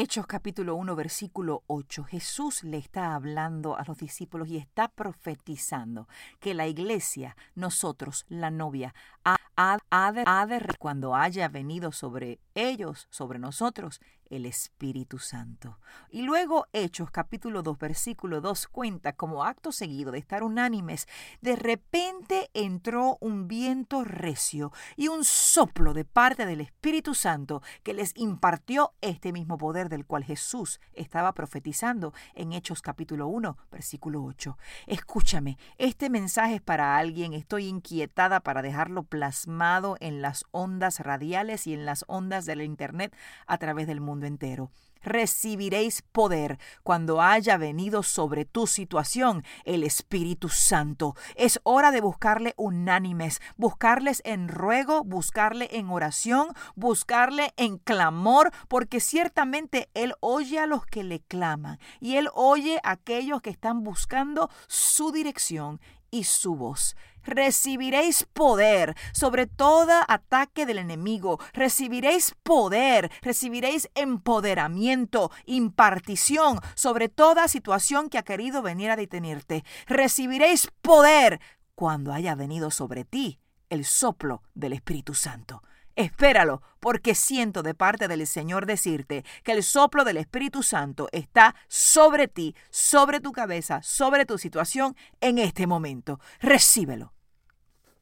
Hechos capítulo 1 versículo 8. Jesús le está hablando a los discípulos y está profetizando que la iglesia, nosotros, la novia, ha, ha, de, ha de, cuando haya venido sobre ellos, sobre nosotros, el Espíritu Santo. Y luego Hechos capítulo 2 versículo 2 cuenta como acto seguido de estar unánimes, de repente entró un viento recio y un soplo de parte del Espíritu Santo que les impartió este mismo poder del cual Jesús estaba profetizando en Hechos capítulo 1 versículo 8. Escúchame, este mensaje es para alguien, estoy inquietada para dejarlo plasmado en las ondas radiales y en las ondas del Internet a través del entero. Recibiréis poder cuando haya venido sobre tu situación el Espíritu Santo. Es hora de buscarle unánimes, buscarles en ruego, buscarle en oración, buscarle en clamor, porque ciertamente Él oye a los que le claman y Él oye a aquellos que están buscando su dirección y su voz. Recibiréis poder sobre todo ataque del enemigo. Recibiréis poder, recibiréis empoderamiento, impartición sobre toda situación que ha querido venir a detenerte. Recibiréis poder cuando haya venido sobre ti el soplo del Espíritu Santo. Espéralo, porque siento de parte del Señor decirte que el soplo del Espíritu Santo está sobre ti, sobre tu cabeza, sobre tu situación en este momento. Recíbelo.